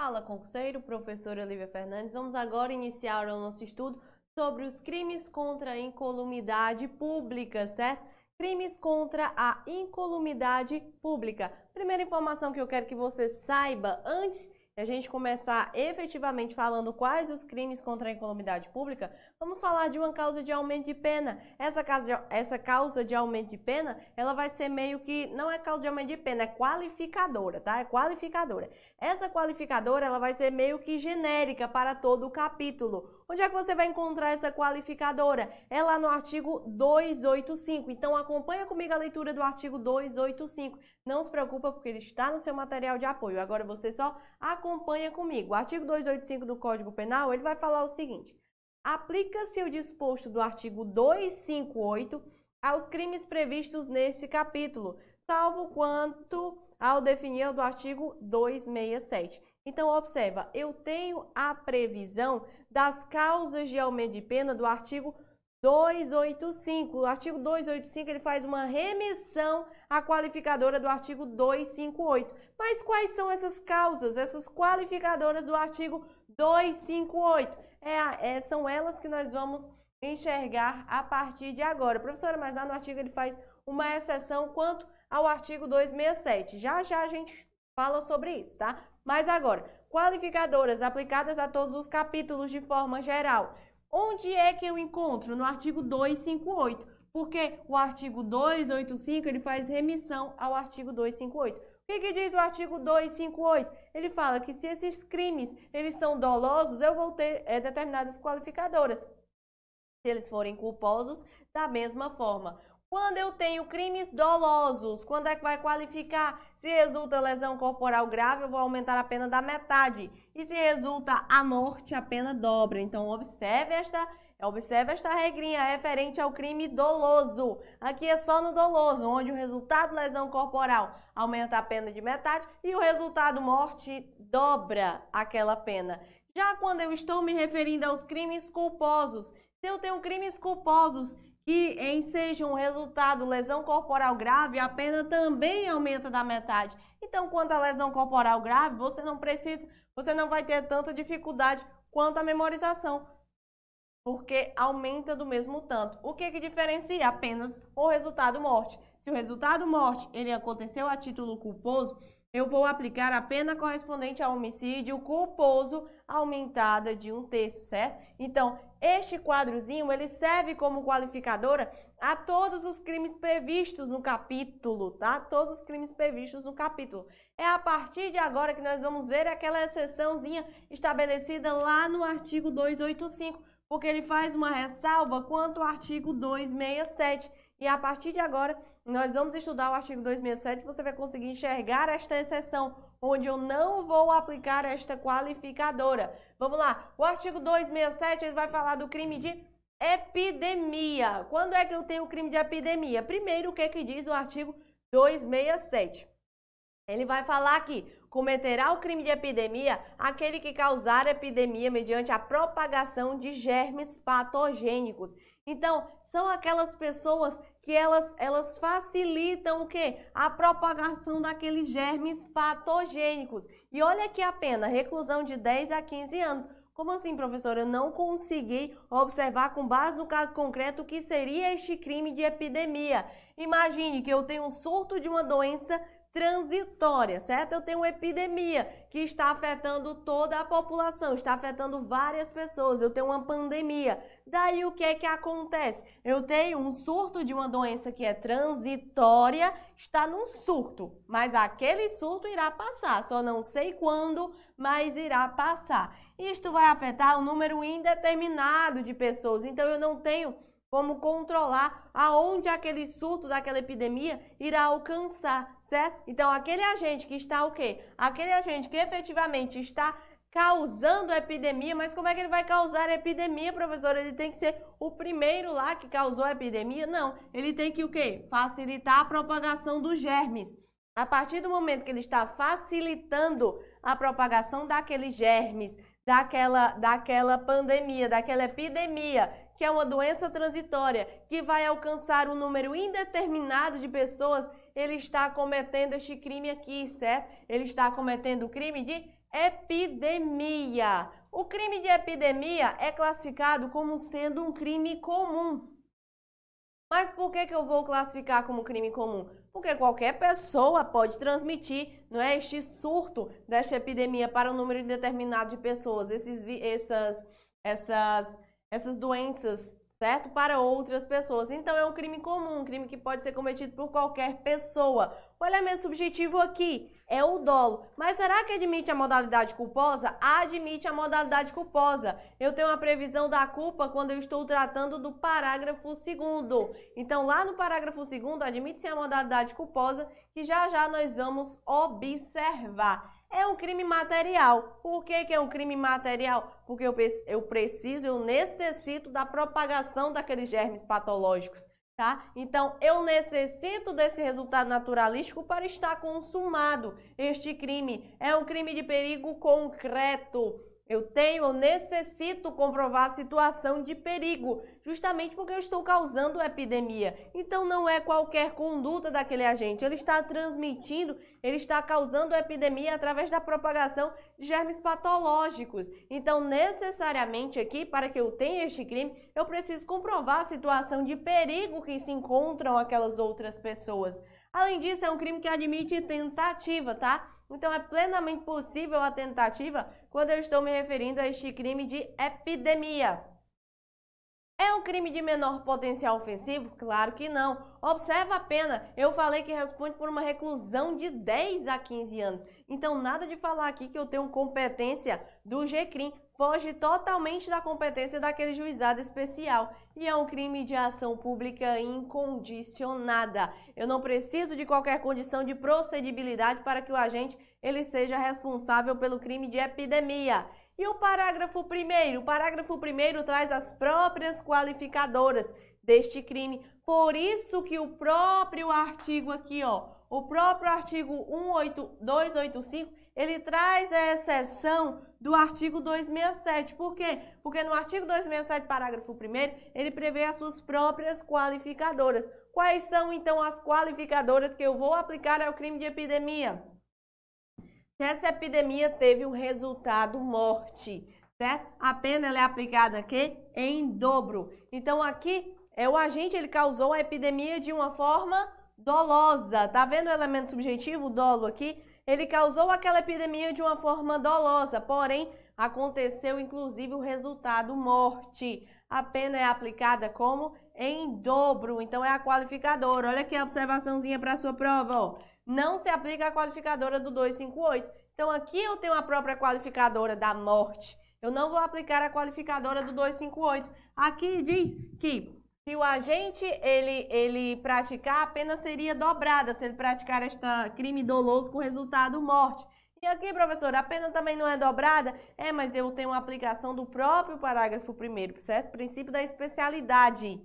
Fala, concurseiro, professora Olivia Fernandes. Vamos agora iniciar o nosso estudo sobre os crimes contra a incolumidade pública, certo? Crimes contra a incolumidade pública. Primeira informação que eu quero que você saiba antes a gente começar efetivamente falando quais os crimes contra a incolumidade pública, vamos falar de uma causa de aumento de pena. Essa causa essa causa de aumento de pena, ela vai ser meio que, não é causa de aumento de pena, é qualificadora, tá? É qualificadora. Essa qualificadora, ela vai ser meio que genérica para todo o capítulo. Onde é que você vai encontrar essa qualificadora? É lá no artigo 285. Então acompanha comigo a leitura do artigo 285. Não se preocupa porque ele está no seu material de apoio. Agora você só acompanha comigo. O artigo 285 do Código Penal, ele vai falar o seguinte: Aplica-se o disposto do artigo 258 aos crimes previstos nesse capítulo, salvo quanto ao definir do artigo 267. Então, observa, eu tenho a previsão das causas de aumento de pena do artigo 285. O artigo 285 ele faz uma remissão à qualificadora do artigo 258. Mas quais são essas causas, essas qualificadoras do artigo 258? É, é, são elas que nós vamos enxergar a partir de agora. Professora, mas lá no artigo ele faz uma exceção quanto ao artigo 267. Já já a gente fala sobre isso, tá? Mas agora, qualificadoras aplicadas a todos os capítulos de forma geral. Onde é que eu encontro? No artigo 258. Porque o artigo 285 ele faz remissão ao artigo 258. O que, que, diz o artigo 258? Ele fala que se esses crimes eles são dolosos, eu vou ter é, determinadas qualificadoras. Se eles forem culposos, da mesma forma. Quando eu tenho crimes dolosos, quando é que vai qualificar? Se resulta lesão corporal grave, eu vou aumentar a pena da metade. E se resulta a morte, a pena dobra. Então, observe esta, observe esta regrinha referente ao crime doloso. Aqui é só no doloso, onde o resultado lesão corporal aumenta a pena de metade e o resultado morte dobra aquela pena. Já quando eu estou me referindo aos crimes culposos, se eu tenho crimes culposos que ensejam um resultado lesão corporal grave, a pena também aumenta da metade. Então, quanto à lesão corporal grave, você não precisa, você não vai ter tanta dificuldade quanto a memorização, porque aumenta do mesmo tanto. O que que diferencia apenas o resultado morte? Se o resultado morte ele aconteceu a título culposo, eu vou aplicar a pena correspondente ao homicídio culposo aumentada de um terço, certo? Então, este quadrozinho, ele serve como qualificadora a todos os crimes previstos no capítulo, tá? Todos os crimes previstos no capítulo. É a partir de agora que nós vamos ver aquela exceçãozinha estabelecida lá no artigo 285, porque ele faz uma ressalva quanto ao artigo 267 e a partir de agora, nós vamos estudar o artigo 267, você vai conseguir enxergar esta exceção, onde eu não vou aplicar esta qualificadora. Vamos lá, o artigo 267 ele vai falar do crime de epidemia. Quando é que eu tenho o crime de epidemia? Primeiro, o que, é que diz o artigo 267? Ele vai falar que cometerá o crime de epidemia aquele que causar epidemia mediante a propagação de germes patogênicos. Então, são aquelas pessoas que elas, elas facilitam o quê? A propagação daqueles germes patogênicos. E olha aqui a pena, reclusão de 10 a 15 anos. Como assim, professora? Eu não consegui observar com base no caso concreto o que seria este crime de epidemia. Imagine que eu tenho um surto de uma doença transitória, certo? Eu tenho uma epidemia que está afetando toda a população, está afetando várias pessoas. Eu tenho uma pandemia. Daí o que é que acontece? Eu tenho um surto de uma doença que é transitória, está num surto, mas aquele surto irá passar. Só não sei quando, mas irá passar. Isto vai afetar um número indeterminado de pessoas. Então eu não tenho como controlar aonde aquele surto daquela epidemia irá alcançar, certo? Então, aquele agente que está o quê? Aquele agente que efetivamente está causando a epidemia, mas como é que ele vai causar a epidemia, professor? Ele tem que ser o primeiro lá que causou a epidemia? Não, ele tem que o quê? Facilitar a propagação dos germes. A partir do momento que ele está facilitando a propagação daqueles germes, daquela, daquela pandemia, daquela epidemia que é uma doença transitória que vai alcançar um número indeterminado de pessoas, ele está cometendo este crime aqui, certo? Ele está cometendo o crime de epidemia. O crime de epidemia é classificado como sendo um crime comum. Mas por que, que eu vou classificar como crime comum? Porque qualquer pessoa pode transmitir não é, este surto desta epidemia para um número indeterminado de pessoas, esses, essas, essas, essas doenças certo? Para outras pessoas. Então é um crime comum, um crime que pode ser cometido por qualquer pessoa. O elemento subjetivo aqui é o dolo. Mas será que admite a modalidade culposa? Admite a modalidade culposa. Eu tenho uma previsão da culpa quando eu estou tratando do parágrafo segundo. Então lá no parágrafo segundo admite-se a modalidade culposa, que já já nós vamos observar é um crime material. Por que, que é um crime material? Porque eu, eu preciso, eu necessito da propagação daqueles germes patológicos. Tá? Então, eu necessito desse resultado naturalístico para estar consumado. Este crime é um crime de perigo concreto. Eu tenho, eu necessito comprovar a situação de perigo, justamente porque eu estou causando epidemia. Então não é qualquer conduta daquele agente, ele está transmitindo, ele está causando epidemia através da propagação de germes patológicos. Então, necessariamente aqui, para que eu tenha este crime, eu preciso comprovar a situação de perigo que se encontram aquelas outras pessoas. Além disso, é um crime que admite tentativa, tá? Então é plenamente possível a tentativa quando eu estou me referindo a este crime de epidemia. É um crime de menor potencial ofensivo? Claro que não. Observa a pena. Eu falei que responde por uma reclusão de 10 a 15 anos. Então, nada de falar aqui que eu tenho competência do GCRIM. Foge totalmente da competência daquele juizado especial. E é um crime de ação pública incondicionada. Eu não preciso de qualquer condição de procedibilidade para que o agente ele seja responsável pelo crime de epidemia. E o parágrafo primeiro? O parágrafo primeiro traz as próprias qualificadoras deste crime. Por isso que o próprio artigo aqui, ó, o próprio artigo 18285, ele traz a exceção do artigo 267. Por quê? Porque no artigo 267, parágrafo 1 ele prevê as suas próprias qualificadoras. Quais são, então, as qualificadoras que eu vou aplicar ao crime de epidemia? Se essa epidemia teve um resultado morte, certo? A pena é aplicada aqui em dobro. Então aqui é o agente ele causou a epidemia de uma forma dolosa. Tá vendo o elemento subjetivo, o dolo aqui? Ele causou aquela epidemia de uma forma dolosa, porém aconteceu inclusive o resultado morte. A pena é aplicada como em dobro, então é a qualificadora. Olha aqui a observaçãozinha para sua prova, ó não se aplica a qualificadora do 258. Então, aqui eu tenho a própria qualificadora da morte. Eu não vou aplicar a qualificadora do 258. Aqui diz que se o agente ele, ele praticar, a pena seria dobrada se ele praticar este crime doloso com resultado morte. E aqui, professor, a pena também não é dobrada? É, mas eu tenho uma aplicação do próprio parágrafo primeiro, certo? Princípio da especialidade.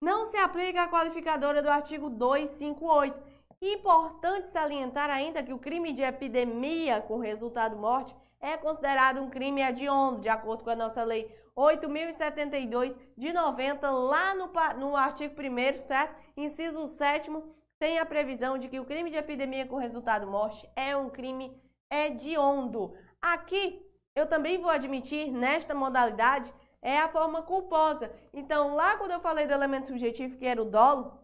Não se aplica a qualificadora do artigo 258. Importante salientar ainda que o crime de epidemia com resultado morte é considerado um crime hediondo, de acordo com a nossa lei 8.072 de 90, lá no, no artigo 1 certo? Inciso 7 tem a previsão de que o crime de epidemia com resultado morte é um crime hediondo. Aqui, eu também vou admitir, nesta modalidade, é a forma culposa. Então, lá quando eu falei do elemento subjetivo, que era o dolo,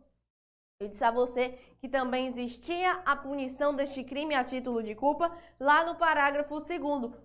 eu disse a você que também existia a punição deste crime a título de culpa lá no parágrafo 2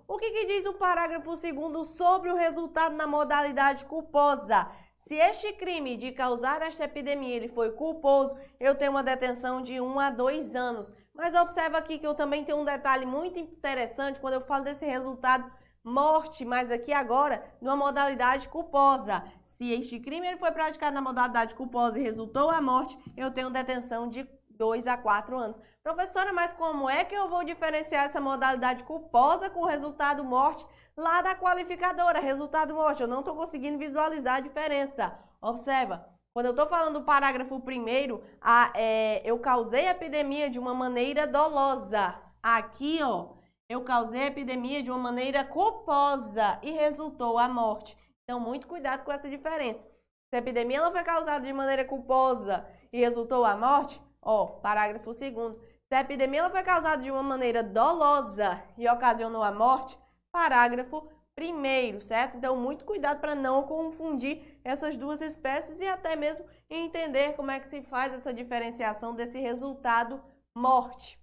O que, que diz o parágrafo 2 sobre o resultado na modalidade culposa? Se este crime de causar esta epidemia ele foi culposo, eu tenho uma detenção de 1 a 2 anos. Mas observa aqui que eu também tenho um detalhe muito interessante quando eu falo desse resultado morte, mas aqui agora numa modalidade culposa. Se este crime ele foi praticado na modalidade culposa e resultou a morte, eu tenho detenção de 2 a 4 anos. Professora, mas como é que eu vou diferenciar essa modalidade culposa com o resultado morte lá da qualificadora? Resultado morte, eu não estou conseguindo visualizar a diferença. Observa, quando eu estou falando do parágrafo primeiro, a, é, eu causei a epidemia de uma maneira dolosa. Aqui, ó, eu causei a epidemia de uma maneira culposa e resultou a morte. Então, muito cuidado com essa diferença. Se a epidemia não foi causada de maneira culposa e resultou a morte, ó, parágrafo 2 Se a epidemia ela foi causada de uma maneira dolosa e ocasionou a morte, parágrafo primeiro, certo? Então, muito cuidado para não confundir essas duas espécies e até mesmo entender como é que se faz essa diferenciação desse resultado morte.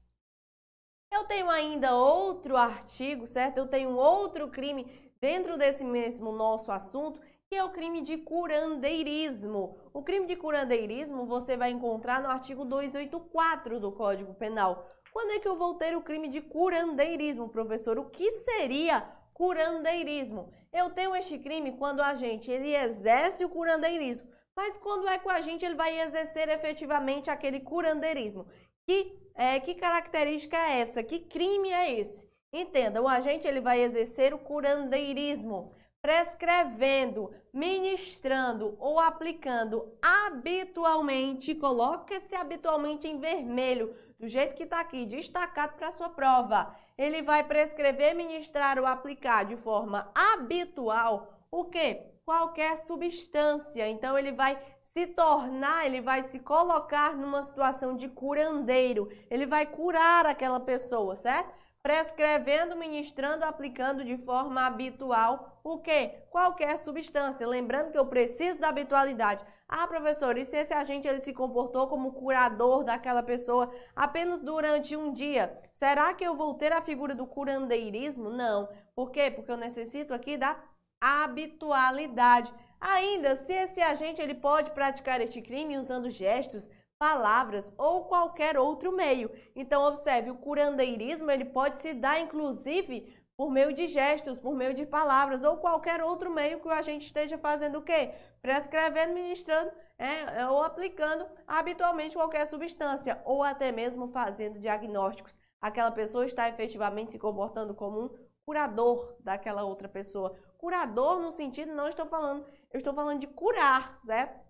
Eu tenho ainda outro artigo, certo? Eu tenho outro crime dentro desse mesmo nosso assunto, que é o crime de curandeirismo. O crime de curandeirismo você vai encontrar no artigo 284 do Código Penal. Quando é que eu vou ter o crime de curandeirismo, professor? O que seria curandeirismo? Eu tenho este crime quando a gente ele exerce o curandeirismo, mas quando é que a gente ele vai exercer efetivamente aquele curandeirismo? Que, é, que característica é essa? Que crime é esse? Entenda, o agente ele vai exercer o curandeirismo, prescrevendo, ministrando ou aplicando habitualmente, coloque esse habitualmente em vermelho, do jeito que está aqui, destacado para a sua prova. Ele vai prescrever, ministrar ou aplicar de forma habitual o que? Qualquer substância. Então, ele vai se tornar, ele vai se colocar numa situação de curandeiro. Ele vai curar aquela pessoa, certo? Prescrevendo, ministrando, aplicando de forma habitual o que? Qualquer substância. Lembrando que eu preciso da habitualidade. Ah, professor, e se esse agente ele se comportou como curador daquela pessoa apenas durante um dia? Será que eu vou ter a figura do curandeirismo? Não. Por quê? Porque eu necessito aqui da habitualidade. Ainda, se esse agente ele pode praticar este crime usando gestos, palavras ou qualquer outro meio. Então, observe, o curandeirismo ele pode se dar, inclusive, por meio de gestos, por meio de palavras ou qualquer outro meio que o agente esteja fazendo o quê? Prescrevendo, ministrando é, é, ou aplicando habitualmente qualquer substância ou até mesmo fazendo diagnósticos. Aquela pessoa está efetivamente se comportando como um curador daquela outra pessoa. Curador no sentido, não estou falando eu estou falando de curar, certo?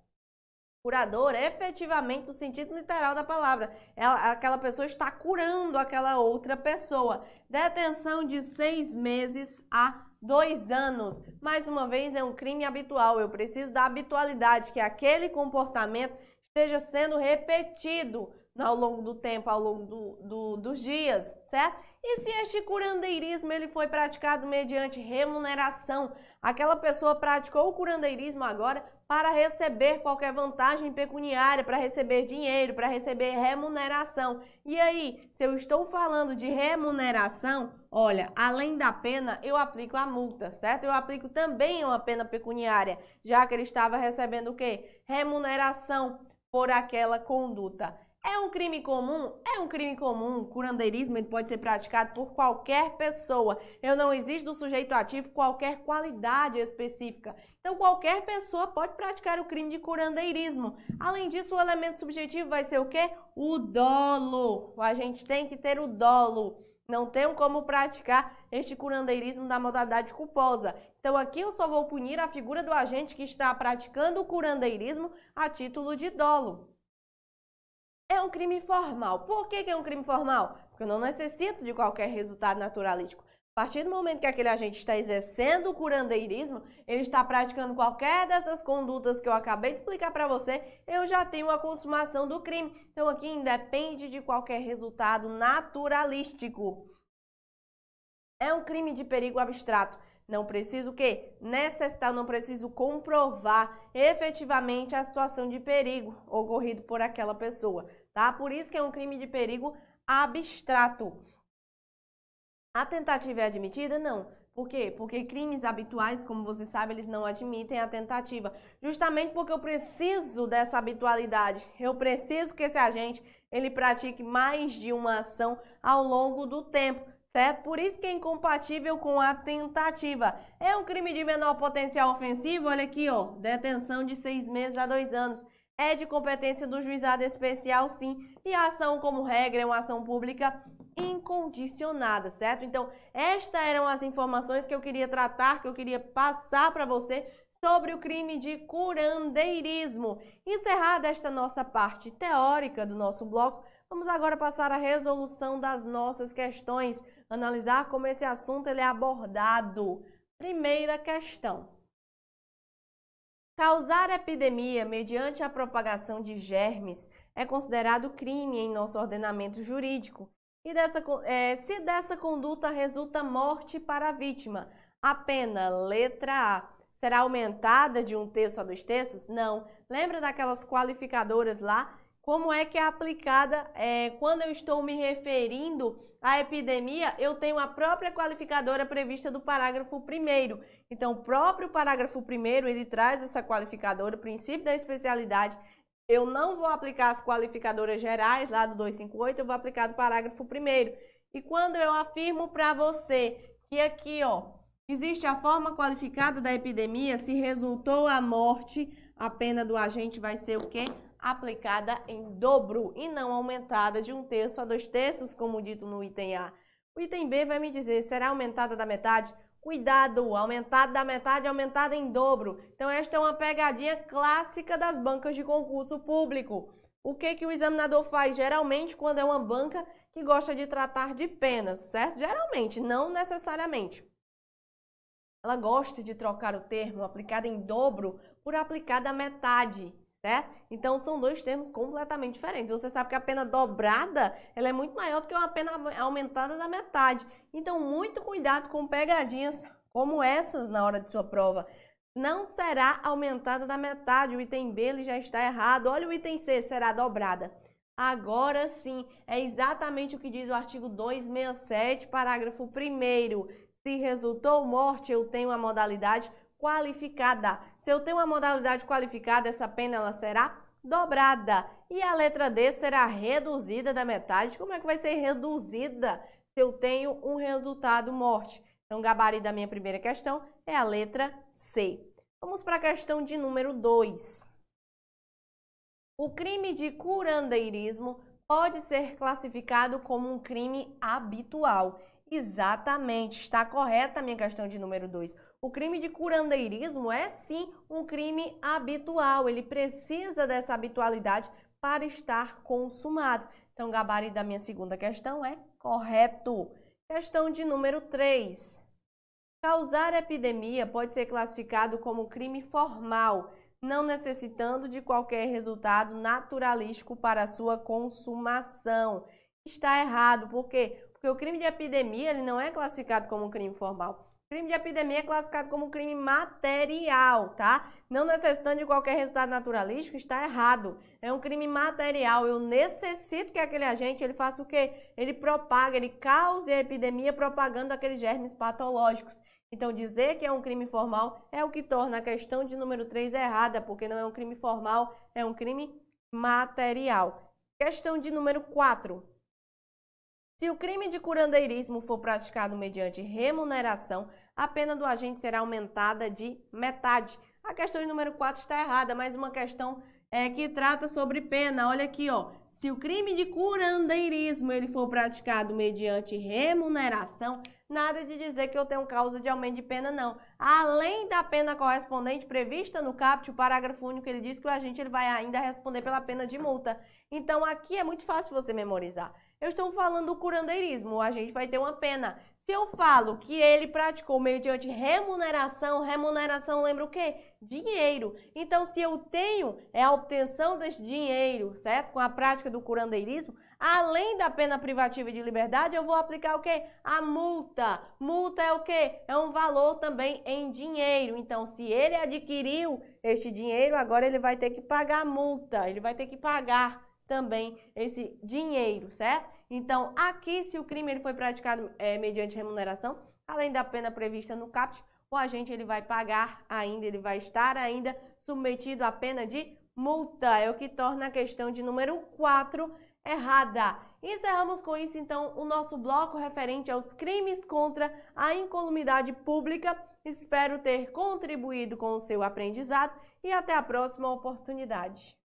Curador efetivamente no sentido literal da palavra. Ela, aquela pessoa está curando aquela outra pessoa. Detenção de seis meses a dois anos. Mais uma vez, é um crime habitual. Eu preciso da habitualidade, que aquele comportamento esteja sendo repetido ao longo do tempo, ao longo do, do, dos dias, certo? E se este curandeirismo ele foi praticado mediante remuneração, aquela pessoa praticou o curandeirismo agora para receber qualquer vantagem pecuniária, para receber dinheiro, para receber remuneração. E aí, se eu estou falando de remuneração, olha, além da pena, eu aplico a multa, certo? Eu aplico também uma pena pecuniária, já que ele estava recebendo o quê? Remuneração por aquela conduta. É um crime comum? É um crime comum. O curandeirismo pode ser praticado por qualquer pessoa. Eu não existe do sujeito ativo qualquer qualidade específica. Então, qualquer pessoa pode praticar o crime de curandeirismo. Além disso, o elemento subjetivo vai ser o quê? O dolo. A gente tem que ter o dolo. Não tenho como praticar este curandeirismo da modalidade culposa. Então, aqui eu só vou punir a figura do agente que está praticando o curandeirismo a título de dolo é um crime formal. Por que, que é um crime formal? Porque eu não necessito de qualquer resultado naturalístico. A partir do momento que aquele agente está exercendo o curandeirismo, ele está praticando qualquer dessas condutas que eu acabei de explicar para você, eu já tenho a consumação do crime. Então aqui independe de qualquer resultado naturalístico. É um crime de perigo abstrato. Não preciso o quê? Necessitar, não preciso comprovar efetivamente a situação de perigo ocorrido por aquela pessoa, tá? Por isso que é um crime de perigo abstrato. A tentativa é admitida? Não. Por quê? Porque crimes habituais, como você sabe, eles não admitem a tentativa. Justamente porque eu preciso dessa habitualidade. Eu preciso que esse agente ele pratique mais de uma ação ao longo do tempo certo? Por isso que é incompatível com a tentativa. É um crime de menor potencial ofensivo, olha aqui, ó, detenção de seis meses a dois anos. É de competência do juizado especial, sim, e a ação, como regra, é uma ação pública incondicionada, certo? Então, estas eram as informações que eu queria tratar, que eu queria passar para você sobre o crime de curandeirismo. Encerrada esta nossa parte teórica do nosso bloco, vamos agora passar à resolução das nossas questões analisar como esse assunto ele é abordado. Primeira questão. Causar epidemia mediante a propagação de germes é considerado crime em nosso ordenamento jurídico. E dessa, é, se dessa conduta resulta morte para a vítima, a pena, letra A, será aumentada de um terço a dois terços? Não. Lembra daquelas qualificadoras lá? Como é que é aplicada é, quando eu estou me referindo à epidemia? Eu tenho a própria qualificadora prevista do parágrafo 1. Então, o próprio parágrafo 1 ele traz essa qualificadora, o princípio da especialidade. Eu não vou aplicar as qualificadoras gerais lá do 258, eu vou aplicar do parágrafo 1. E quando eu afirmo para você que aqui, ó, existe a forma qualificada da epidemia, se resultou a morte, a pena do agente vai ser o quê? Aplicada em dobro e não aumentada de um terço a dois terços, como dito no item A. O item B vai me dizer, será aumentada da metade? Cuidado, aumentada da metade, aumentada em dobro. Então, esta é uma pegadinha clássica das bancas de concurso público. O que, que o examinador faz geralmente quando é uma banca que gosta de tratar de penas, certo? Geralmente, não necessariamente. Ela gosta de trocar o termo aplicado em dobro por aplicado à metade certo? Então são dois termos completamente diferentes. Você sabe que a pena dobrada ela é muito maior do que uma pena aumentada da metade. Então muito cuidado com pegadinhas como essas na hora de sua prova. Não será aumentada da metade. O item B ele já está errado. Olha o item C, será dobrada. Agora sim, é exatamente o que diz o artigo 267, parágrafo 1 Se resultou morte, eu tenho a modalidade qualificada. Se eu tenho uma modalidade qualificada, essa pena ela será dobrada. E a letra D será reduzida da metade. Como é que vai ser reduzida se eu tenho um resultado morte? Então, o gabarito da minha primeira questão é a letra C. Vamos para a questão de número 2. O crime de curandeirismo pode ser classificado como um crime habitual. Exatamente, está correta a minha questão de número 2. O crime de curandeirismo é sim um crime habitual, ele precisa dessa habitualidade para estar consumado. Então, o gabarito da minha segunda questão é correto. Questão de número 3. Causar epidemia pode ser classificado como crime formal, não necessitando de qualquer resultado naturalístico para sua consumação. Está errado, por quê? Porque o crime de epidemia ele não é classificado como um crime formal. Crime de epidemia é classificado como crime material, tá? Não necessitando de qualquer resultado naturalístico, está errado. É um crime material. Eu necessito que aquele agente ele faça o quê? Ele propague, ele cause a epidemia propagando aqueles germes patológicos. Então, dizer que é um crime formal é o que torna a questão de número 3 errada, porque não é um crime formal, é um crime material. Questão de número 4. Se o crime de curandeirismo for praticado mediante remuneração, a pena do agente será aumentada de metade. A questão número 4 está errada, mas uma questão é, que trata sobre pena. Olha aqui, ó. Se o crime de curandeirismo ele for praticado mediante remuneração, nada de dizer que eu tenho causa de aumento de pena, não. Além da pena correspondente prevista no CAPT, o parágrafo único ele diz que o agente ele vai ainda responder pela pena de multa. Então, aqui é muito fácil você memorizar. Eu estou falando do curandeirismo, o agente vai ter uma pena. Se eu falo que ele praticou mediante remuneração, remuneração lembra o quê? Dinheiro. Então, se eu tenho é a obtenção desse dinheiro, certo? Com a prática do curandeirismo, além da pena privativa de liberdade, eu vou aplicar o quê? A multa. Multa é o quê? É um valor também em dinheiro. Então, se ele adquiriu este dinheiro, agora ele vai ter que pagar a multa, ele vai ter que pagar também esse dinheiro, certo? Então, aqui, se o crime ele foi praticado é, mediante remuneração, além da pena prevista no CAPT, o agente ele vai pagar ainda, ele vai estar ainda submetido à pena de multa. É o que torna a questão de número 4 errada. Encerramos com isso, então, o nosso bloco referente aos crimes contra a incolumidade pública. Espero ter contribuído com o seu aprendizado e até a próxima oportunidade.